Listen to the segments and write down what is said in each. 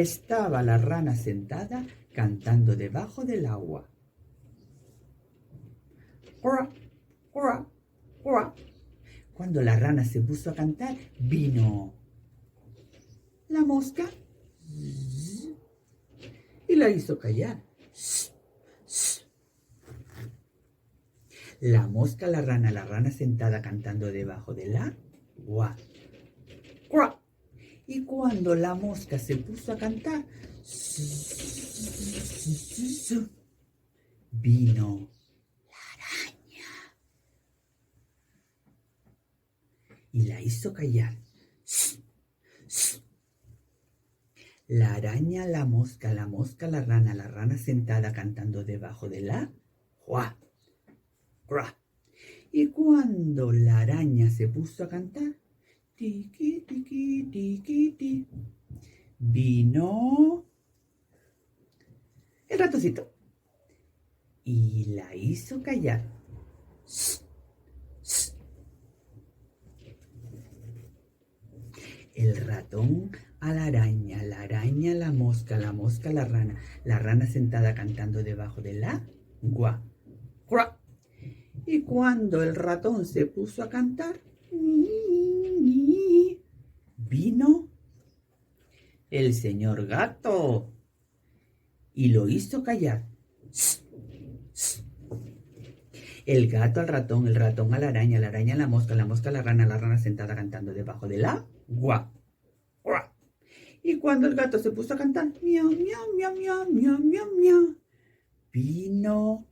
estaba la rana sentada cantando debajo del agua. Cuando la rana se puso a cantar, vino la mosca y la hizo callar. La mosca, la rana, la rana sentada cantando debajo del agua. Y cuando la mosca se puso a cantar, vino la araña y la hizo callar. La araña, la mosca, la mosca, la rana, la rana sentada cantando debajo de la juá. Y cuando la araña se puso a cantar, tiqui, tiqui, tiqui, ti, vino el ratoncito y la hizo callar. El ratón a la araña, la araña la mosca, la mosca la rana, la rana sentada cantando debajo de la gua. Y cuando el ratón se puso a cantar, vino el señor gato y lo hizo callar. El gato al ratón, el ratón a la araña, la araña a la mosca, la mosca a la rana, la rana sentada cantando debajo de la gua. Y cuando el gato se puso a cantar, miau, miau, miau, miau, miau, miau, miau, vino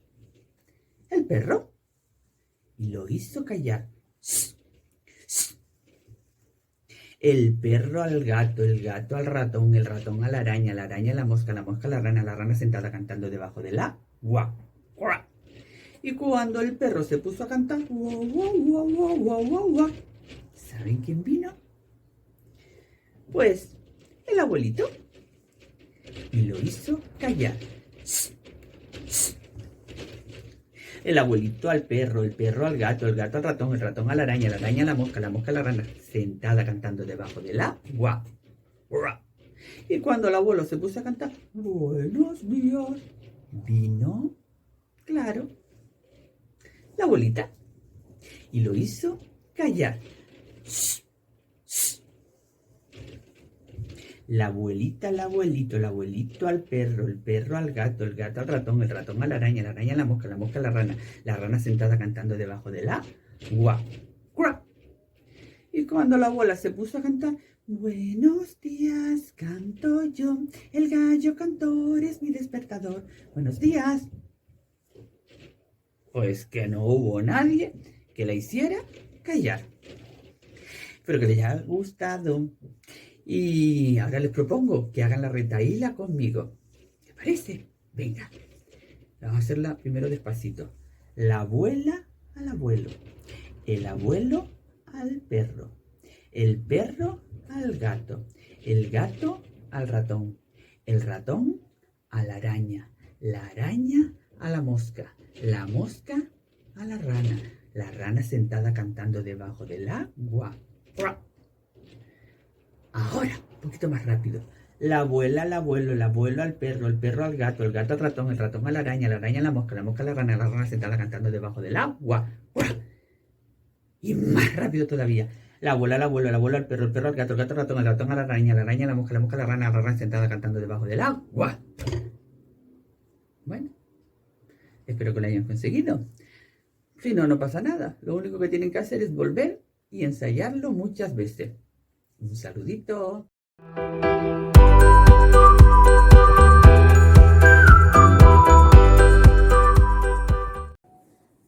el perro y lo hizo callar. El perro al gato, el gato al ratón, el ratón a la araña, la araña a la mosca, la mosca a la rana, la rana sentada cantando debajo del agua. Y cuando el perro se puso a cantar, ¿saben quién vino? Pues el abuelito y lo hizo callar. El abuelito al perro, el perro al gato, el gato al ratón, el ratón a la araña, la araña a la mosca, la mosca a la rana, sentada cantando debajo del agua. Y cuando el abuelo se puso a cantar, buenos días, vino, claro, la abuelita y lo hizo callar. La abuelita al abuelito, el abuelito al perro, el perro al gato, el gato al ratón, el ratón a la araña, la araña a la mosca, la mosca a la rana, la rana sentada cantando debajo de la agua. Y cuando la abuela se puso a cantar, Buenos días, canto yo, el gallo cantor es mi despertador. Buenos días. Pues que no hubo nadie que la hiciera callar. Pero que le haya gustado. Y ahora les propongo que hagan la retaíla conmigo. ¿Te parece? Venga. Vamos a hacerla primero despacito. La abuela al abuelo. El abuelo al perro. El perro al gato. El gato al ratón. El ratón a la araña. La araña a la mosca. La mosca a la rana. La rana sentada cantando debajo del agua. Ahora, un poquito más rápido. La abuela al abuelo, el abuelo al perro, el perro al gato, el gato al ratón, el ratón a la araña, la araña a la mosca, la mosca a la rana, la rana sentada cantando debajo del agua. Y más rápido todavía. La abuela al abuelo, el abuelo al perro, el perro al gato, el gato al ratón, el ratón a la araña, la araña a la mosca, la mosca a la rana, la rana sentada cantando debajo del agua. Bueno, espero que lo hayan conseguido. Si no, no pasa nada. Lo único que tienen que hacer es volver y ensayarlo muchas veces. Un saludito.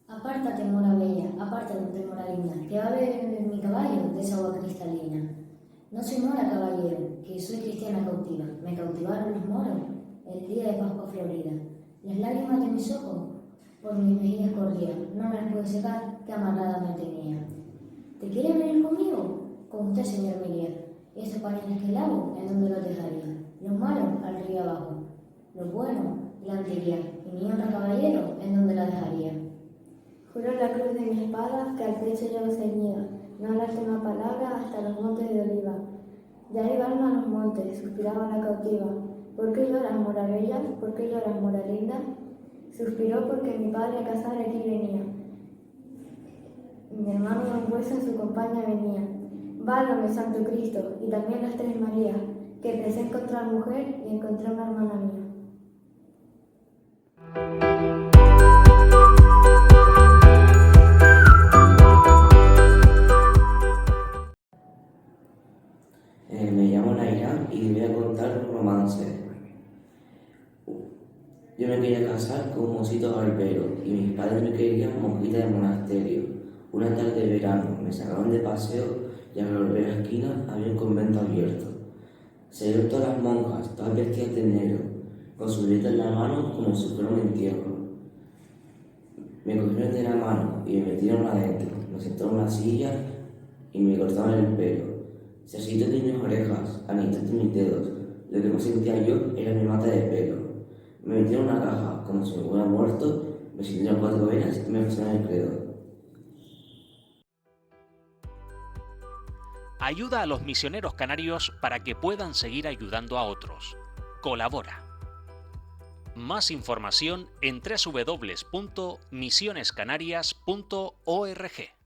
Apártate, mora bella, apártate, mora linda, que va a beber mi caballo de esa agua cristalina. No soy mora, caballero, que soy cristiana cautiva. Me cautivaron los moros el día de Pascua Florida. Las lágrimas de mis ojos por mis mejillas corrían, no me las pude secar, que amarrada me tenía. ¿Te quieres venir conmigo? Con usted, señor Miguel. Esos pañales que lavo, ¿en dónde los dejaría? Los malos, al río abajo. Los buenos, la antería. Y mi honra, caballero, ¿en dónde la dejaría? Juro la cruz de mi espada que al pecho yo ceñía, no hablarte una palabra hasta los montes de oliva. Ya llegaron a los montes, suspiraba la cautiva. ¿Por qué lloras, mora bella? ¿Por qué lloras, mora linda? Suspiró porque mi padre a casar aquí venía. Mi hermano don Hueso en su compañía venía. Válgame, Santo Cristo, y también las tres Marías, que pensé encontrar mujer y encontré una hermana mía. Eh, me llamo Naira y voy a contar un romance. Yo me quería casar con un mocito barbero y mis padres me querían monjita de monasterio. Una tarde de verano me sacaron de paseo y a la esquina había un convento abierto. Se vieron todas las monjas, todas vestidas de negro, con su letra en la mano como si fuera un entierro. Me cogieron de la mano y me metieron adentro. Me sentaron en una silla y me cortaron el pelo. Agitó de mis orejas, anitó de mis dedos. Lo que no sentía yo era mi mata de pelo. Me metieron en una caja como si me hubiera muerto, me sintieron cuatro venas y me pusieron el credo. Ayuda a los misioneros canarios para que puedan seguir ayudando a otros. Colabora. Más información en www.misionescanarias.org.